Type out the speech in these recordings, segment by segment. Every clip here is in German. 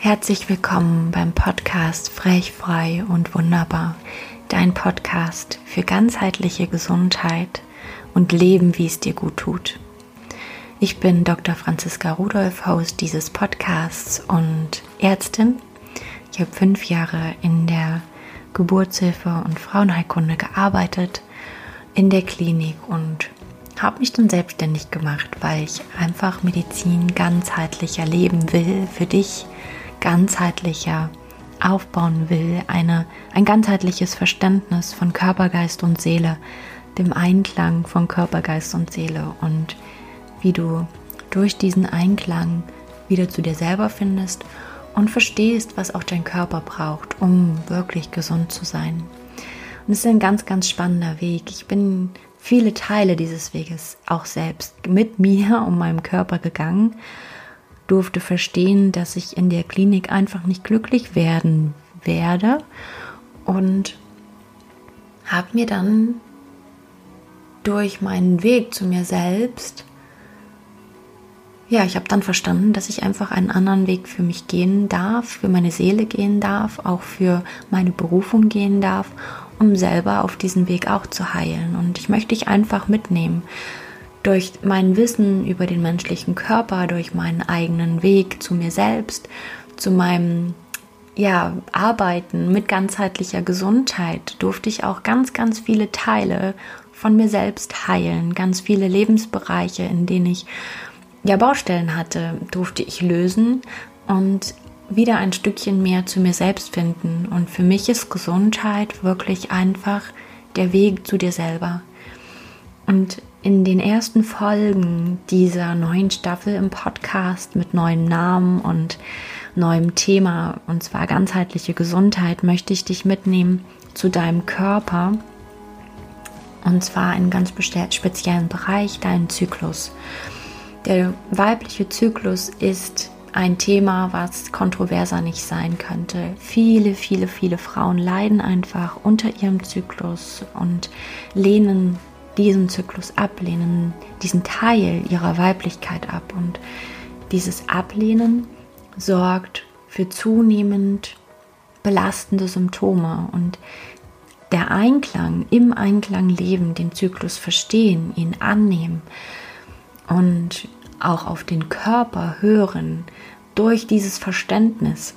Herzlich willkommen beim Podcast Frech, Frei und Wunderbar, dein Podcast für ganzheitliche Gesundheit und Leben, wie es dir gut tut. Ich bin Dr. Franziska Rudolph, Host dieses Podcasts und Ärztin. Ich habe fünf Jahre in der Geburtshilfe und Frauenheilkunde gearbeitet, in der Klinik und habe mich dann selbstständig gemacht, weil ich einfach Medizin ganzheitlicher leben will für dich ganzheitlicher aufbauen will, eine, ein ganzheitliches Verständnis von Körper, Geist und Seele, dem Einklang von Körper, Geist und Seele und wie du durch diesen Einklang wieder zu dir selber findest und verstehst, was auch dein Körper braucht, um wirklich gesund zu sein. Und es ist ein ganz, ganz spannender Weg. Ich bin viele Teile dieses Weges auch selbst mit mir und meinem Körper gegangen durfte verstehen, dass ich in der Klinik einfach nicht glücklich werden werde und habe mir dann durch meinen Weg zu mir selbst, ja, ich habe dann verstanden, dass ich einfach einen anderen Weg für mich gehen darf, für meine Seele gehen darf, auch für meine Berufung gehen darf, um selber auf diesen Weg auch zu heilen. Und ich möchte dich einfach mitnehmen durch mein Wissen über den menschlichen Körper, durch meinen eigenen Weg zu mir selbst, zu meinem ja, Arbeiten mit ganzheitlicher Gesundheit, durfte ich auch ganz, ganz viele Teile von mir selbst heilen. Ganz viele Lebensbereiche, in denen ich ja Baustellen hatte, durfte ich lösen und wieder ein Stückchen mehr zu mir selbst finden. Und für mich ist Gesundheit wirklich einfach der Weg zu dir selber. Und in den ersten Folgen dieser neuen Staffel im Podcast mit neuem Namen und neuem Thema, und zwar ganzheitliche Gesundheit, möchte ich dich mitnehmen zu deinem Körper. Und zwar in ganz speziellen Bereich, deinen Zyklus. Der weibliche Zyklus ist ein Thema, was kontroverser nicht sein könnte. Viele, viele, viele Frauen leiden einfach unter ihrem Zyklus und lehnen diesen Zyklus ablehnen, diesen Teil ihrer Weiblichkeit ab. Und dieses Ablehnen sorgt für zunehmend belastende Symptome und der Einklang, im Einklang leben, den Zyklus verstehen, ihn annehmen und auch auf den Körper hören durch dieses Verständnis,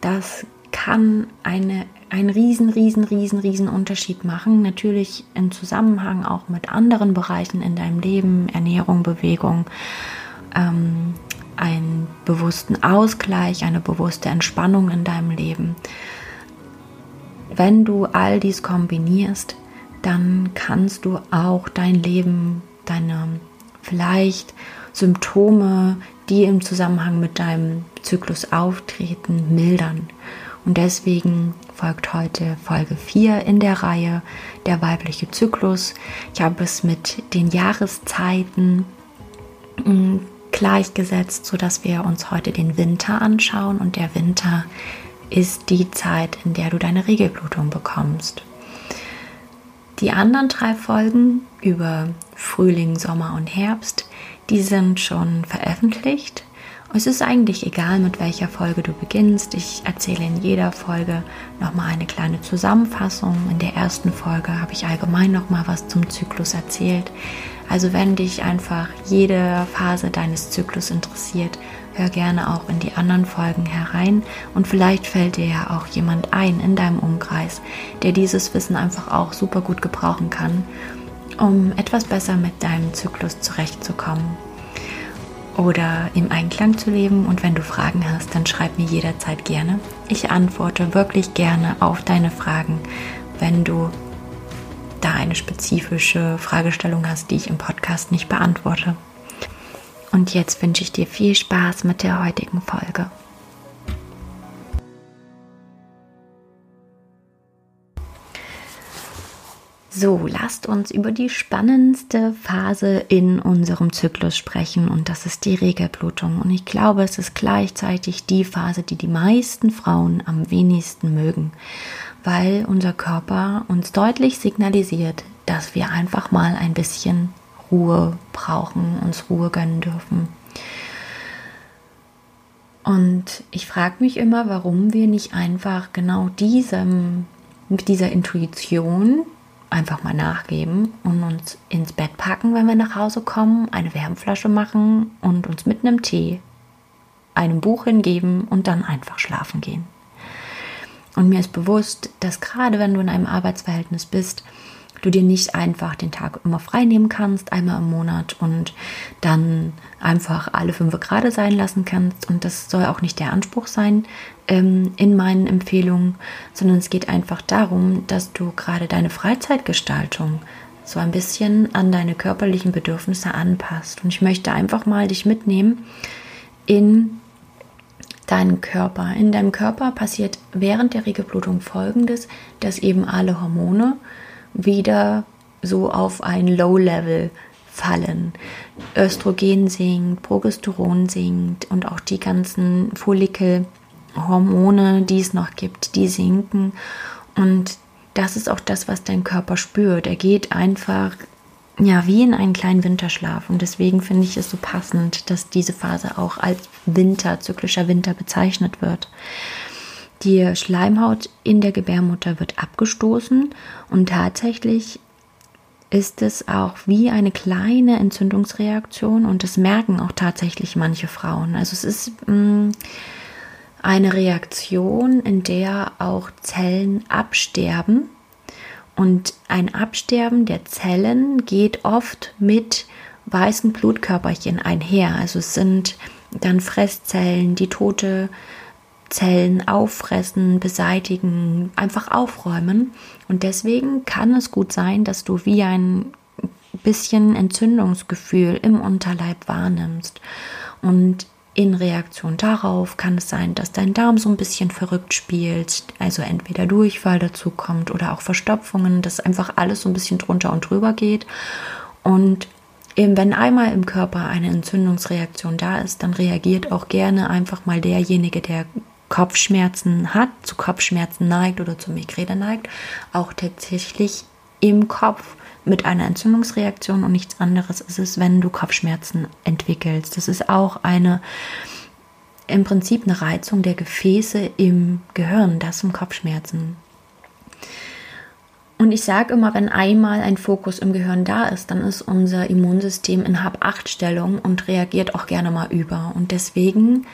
das kann eine einen riesen, riesen, riesen, riesen Unterschied machen. Natürlich im Zusammenhang auch mit anderen Bereichen in deinem Leben, Ernährung, Bewegung, ähm, einen bewussten Ausgleich, eine bewusste Entspannung in deinem Leben. Wenn du all dies kombinierst, dann kannst du auch dein Leben, deine vielleicht Symptome, die im Zusammenhang mit deinem Zyklus auftreten, mildern. Und deswegen folgt heute Folge 4 in der Reihe Der weibliche Zyklus. Ich habe es mit den Jahreszeiten mm, gleichgesetzt, sodass wir uns heute den Winter anschauen. Und der Winter ist die Zeit, in der du deine Regelblutung bekommst. Die anderen drei Folgen über Frühling, Sommer und Herbst, die sind schon veröffentlicht. Es ist eigentlich egal, mit welcher Folge du beginnst. Ich erzähle in jeder Folge nochmal eine kleine Zusammenfassung. In der ersten Folge habe ich allgemein nochmal was zum Zyklus erzählt. Also wenn dich einfach jede Phase deines Zyklus interessiert, hör gerne auch in die anderen Folgen herein und vielleicht fällt dir ja auch jemand ein in deinem Umkreis, der dieses Wissen einfach auch super gut gebrauchen kann, um etwas besser mit deinem Zyklus zurechtzukommen oder im Einklang zu leben. Und wenn du Fragen hast, dann schreib mir jederzeit gerne. Ich antworte wirklich gerne auf deine Fragen, wenn du da eine spezifische Fragestellung hast, die ich im Podcast nicht beantworte. Und jetzt wünsche ich dir viel Spaß mit der heutigen Folge. So, lasst uns über die spannendste Phase in unserem Zyklus sprechen und das ist die Regelblutung. Und ich glaube, es ist gleichzeitig die Phase, die die meisten Frauen am wenigsten mögen, weil unser Körper uns deutlich signalisiert, dass wir einfach mal ein bisschen Ruhe brauchen, uns Ruhe gönnen dürfen. Und ich frage mich immer, warum wir nicht einfach genau diesem, mit dieser Intuition einfach mal nachgeben und uns ins Bett packen, wenn wir nach Hause kommen, eine Wärmflasche machen und uns mit einem Tee einem Buch hingeben und dann einfach schlafen gehen. Und mir ist bewusst, dass gerade wenn du in einem Arbeitsverhältnis bist, du dir nicht einfach den Tag immer frei nehmen kannst, einmal im Monat und dann einfach alle fünf gerade sein lassen kannst. Und das soll auch nicht der Anspruch sein ähm, in meinen Empfehlungen, sondern es geht einfach darum, dass du gerade deine Freizeitgestaltung so ein bisschen an deine körperlichen Bedürfnisse anpasst. Und ich möchte einfach mal dich mitnehmen in deinen Körper. In deinem Körper passiert während der Regelblutung folgendes, dass eben alle Hormone wieder so auf ein Low-Level fallen. Östrogen sinkt, Progesteron sinkt und auch die ganzen Follikelhormone, die es noch gibt, die sinken. Und das ist auch das, was dein Körper spürt. Er geht einfach ja wie in einen kleinen Winterschlaf. Und deswegen finde ich es so passend, dass diese Phase auch als Winter, zyklischer Winter bezeichnet wird. Die Schleimhaut in der Gebärmutter wird abgestoßen und tatsächlich ist es auch wie eine kleine Entzündungsreaktion und das merken auch tatsächlich manche Frauen. Also es ist mm, eine Reaktion, in der auch Zellen absterben und ein Absterben der Zellen geht oft mit weißen Blutkörperchen einher. Also es sind dann Fresszellen, die tote Zellen auffressen, beseitigen, einfach aufräumen. Und deswegen kann es gut sein, dass du wie ein bisschen Entzündungsgefühl im Unterleib wahrnimmst. Und in Reaktion darauf kann es sein, dass dein Darm so ein bisschen verrückt spielt, also entweder Durchfall dazu kommt oder auch Verstopfungen, dass einfach alles so ein bisschen drunter und drüber geht. Und eben wenn einmal im Körper eine Entzündungsreaktion da ist, dann reagiert auch gerne einfach mal derjenige, der Kopfschmerzen hat, zu Kopfschmerzen neigt oder zu Migräne neigt, auch tatsächlich im Kopf mit einer Entzündungsreaktion und nichts anderes ist es, wenn du Kopfschmerzen entwickelst. Das ist auch eine im Prinzip eine Reizung der Gefäße im Gehirn, das sind Kopfschmerzen. Und ich sage immer, wenn einmal ein Fokus im Gehirn da ist, dann ist unser Immunsystem in Hab-8-Stellung und reagiert auch gerne mal über. Und deswegen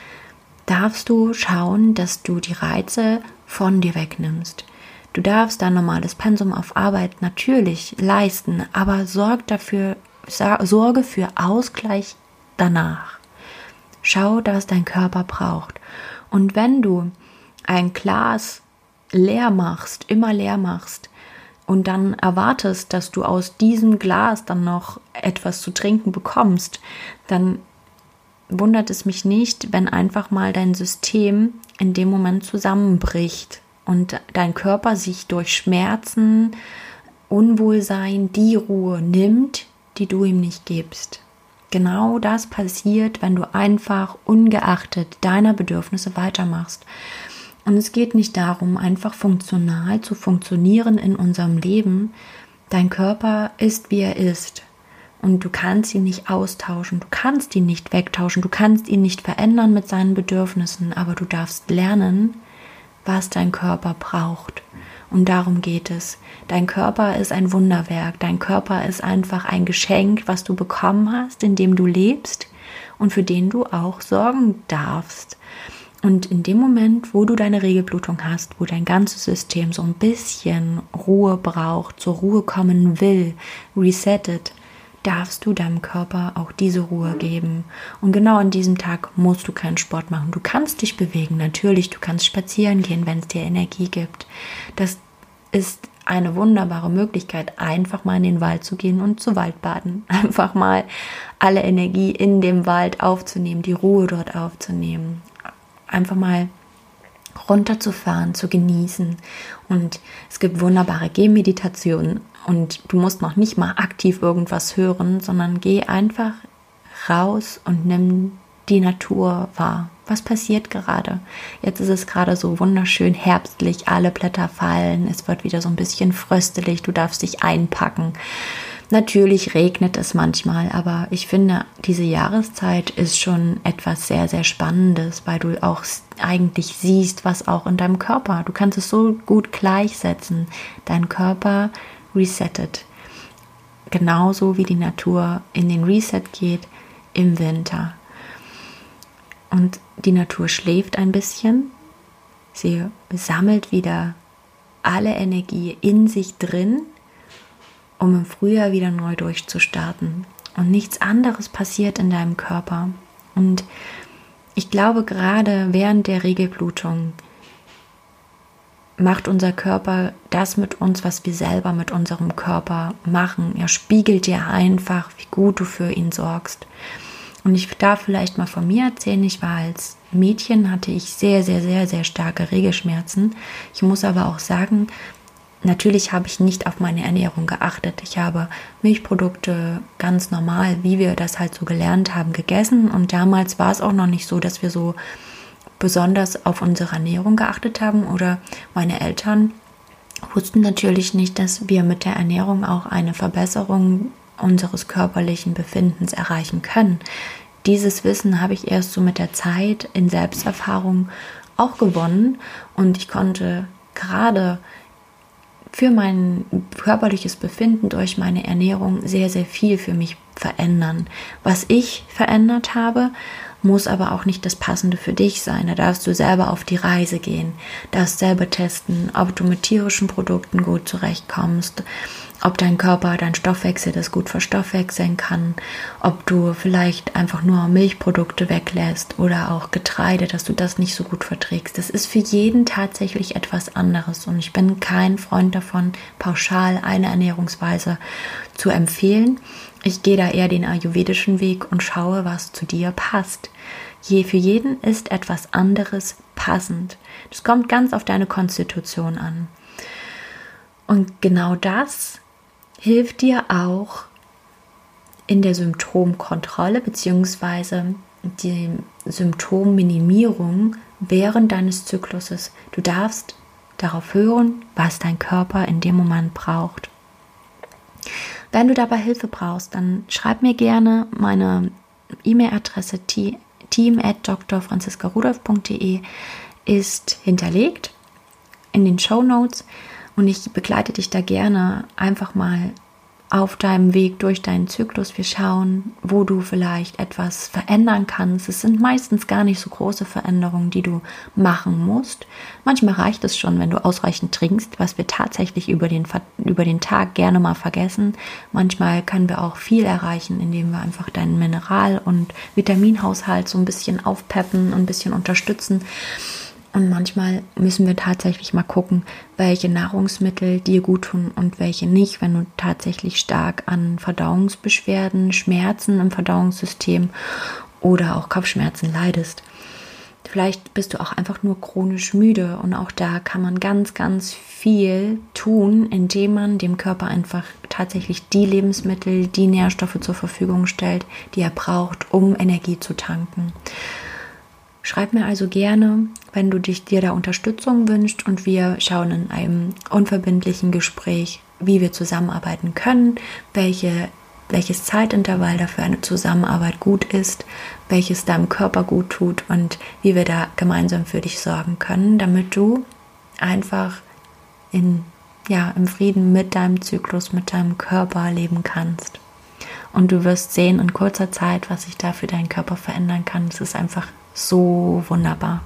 darfst du schauen, dass du die Reize von dir wegnimmst. Du darfst dein normales Pensum auf Arbeit natürlich leisten, aber sorg dafür, sorge für Ausgleich danach. Schau, was dein Körper braucht. Und wenn du ein Glas leer machst, immer leer machst, und dann erwartest, dass du aus diesem Glas dann noch etwas zu trinken bekommst, dann wundert es mich nicht, wenn einfach mal dein System in dem Moment zusammenbricht und dein Körper sich durch Schmerzen, Unwohlsein die Ruhe nimmt, die du ihm nicht gibst. Genau das passiert, wenn du einfach ungeachtet deiner Bedürfnisse weitermachst. Und es geht nicht darum, einfach funktional zu funktionieren in unserem Leben. Dein Körper ist, wie er ist. Und du kannst ihn nicht austauschen, du kannst ihn nicht wegtauschen, du kannst ihn nicht verändern mit seinen Bedürfnissen, aber du darfst lernen, was dein Körper braucht. Und darum geht es. Dein Körper ist ein Wunderwerk. Dein Körper ist einfach ein Geschenk, was du bekommen hast, in dem du lebst und für den du auch sorgen darfst. Und in dem Moment, wo du deine Regelblutung hast, wo dein ganzes System so ein bisschen Ruhe braucht, zur Ruhe kommen will, resettet, darfst du deinem Körper auch diese Ruhe geben. Und genau an diesem Tag musst du keinen Sport machen. Du kannst dich bewegen, natürlich, du kannst spazieren gehen, wenn es dir Energie gibt. Das ist eine wunderbare Möglichkeit, einfach mal in den Wald zu gehen und zu Waldbaden. Einfach mal alle Energie in dem Wald aufzunehmen, die Ruhe dort aufzunehmen. Einfach mal runterzufahren, zu genießen. Und es gibt wunderbare Gehmeditationen und du musst noch nicht mal aktiv irgendwas hören, sondern geh einfach raus und nimm die Natur wahr. Was passiert gerade? Jetzt ist es gerade so wunderschön herbstlich, alle Blätter fallen, es wird wieder so ein bisschen fröstelig, du darfst dich einpacken. Natürlich regnet es manchmal, aber ich finde, diese Jahreszeit ist schon etwas sehr, sehr Spannendes, weil du auch eigentlich siehst, was auch in deinem Körper. Du kannst es so gut gleichsetzen. Dein Körper resettet. Genauso wie die Natur in den Reset geht im Winter. Und die Natur schläft ein bisschen. Sie sammelt wieder alle Energie in sich drin um im Frühjahr wieder neu durchzustarten. Und nichts anderes passiert in deinem Körper. Und ich glaube, gerade während der Regelblutung macht unser Körper das mit uns, was wir selber mit unserem Körper machen. Er spiegelt dir einfach, wie gut du für ihn sorgst. Und ich darf vielleicht mal von mir erzählen, ich war als Mädchen, hatte ich sehr, sehr, sehr, sehr starke Regelschmerzen. Ich muss aber auch sagen, Natürlich habe ich nicht auf meine Ernährung geachtet. Ich habe Milchprodukte ganz normal, wie wir das halt so gelernt haben, gegessen. Und damals war es auch noch nicht so, dass wir so besonders auf unsere Ernährung geachtet haben. Oder meine Eltern wussten natürlich nicht, dass wir mit der Ernährung auch eine Verbesserung unseres körperlichen Befindens erreichen können. Dieses Wissen habe ich erst so mit der Zeit in Selbsterfahrung auch gewonnen und ich konnte gerade für mein körperliches Befinden durch meine Ernährung sehr, sehr viel für mich verändern. Was ich verändert habe, muss aber auch nicht das Passende für dich sein. Da darfst du selber auf die Reise gehen, darfst selber testen, ob du mit tierischen Produkten gut zurechtkommst, ob dein Körper, dein Stoffwechsel das gut verstoffwechseln kann, ob du vielleicht einfach nur Milchprodukte weglässt oder auch Getreide, dass du das nicht so gut verträgst. Das ist für jeden tatsächlich etwas anderes und ich bin kein Freund davon, pauschal eine Ernährungsweise zu empfehlen. Ich gehe da eher den ayurvedischen Weg und schaue, was zu dir passt. Je für jeden ist etwas anderes passend. Das kommt ganz auf deine Konstitution an. Und genau das hilft dir auch in der Symptomkontrolle bzw. die Symptomminimierung während deines Zykluses. Du darfst darauf hören, was dein Körper in dem Moment braucht. Wenn du dabei Hilfe brauchst, dann schreib mir gerne meine E-Mail-Adresse team at drfranziskarudolf.de ist hinterlegt in den Show Notes. Und ich begleite dich da gerne einfach mal auf deinem Weg durch deinen Zyklus. Wir schauen, wo du vielleicht etwas verändern kannst. Es sind meistens gar nicht so große Veränderungen, die du machen musst. Manchmal reicht es schon, wenn du ausreichend trinkst, was wir tatsächlich über den, über den Tag gerne mal vergessen. Manchmal können wir auch viel erreichen, indem wir einfach deinen Mineral- und Vitaminhaushalt so ein bisschen aufpeppen und ein bisschen unterstützen. Und manchmal müssen wir tatsächlich mal gucken, welche Nahrungsmittel dir gut tun und welche nicht, wenn du tatsächlich stark an Verdauungsbeschwerden, Schmerzen im Verdauungssystem oder auch Kopfschmerzen leidest. Vielleicht bist du auch einfach nur chronisch müde und auch da kann man ganz, ganz viel tun, indem man dem Körper einfach tatsächlich die Lebensmittel, die Nährstoffe zur Verfügung stellt, die er braucht, um Energie zu tanken. Schreib mir also gerne, wenn du dich dir da Unterstützung wünschst und wir schauen in einem unverbindlichen Gespräch, wie wir zusammenarbeiten können, welche, welches Zeitintervall dafür eine Zusammenarbeit gut ist, welches deinem Körper gut tut und wie wir da gemeinsam für dich sorgen können, damit du einfach in, ja, im Frieden mit deinem Zyklus, mit deinem Körper leben kannst. Und du wirst sehen in kurzer Zeit, was sich da für deinen Körper verändern kann. Es ist einfach so wunderbar.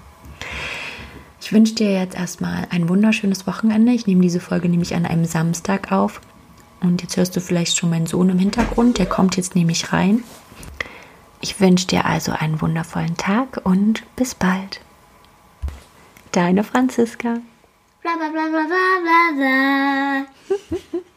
Ich wünsche dir jetzt erstmal ein wunderschönes Wochenende. Ich nehme diese Folge nämlich an einem Samstag auf. Und jetzt hörst du vielleicht schon meinen Sohn im Hintergrund. Der kommt jetzt nämlich rein. Ich wünsche dir also einen wundervollen Tag und bis bald. Deine Franziska. Bla bla bla bla bla bla.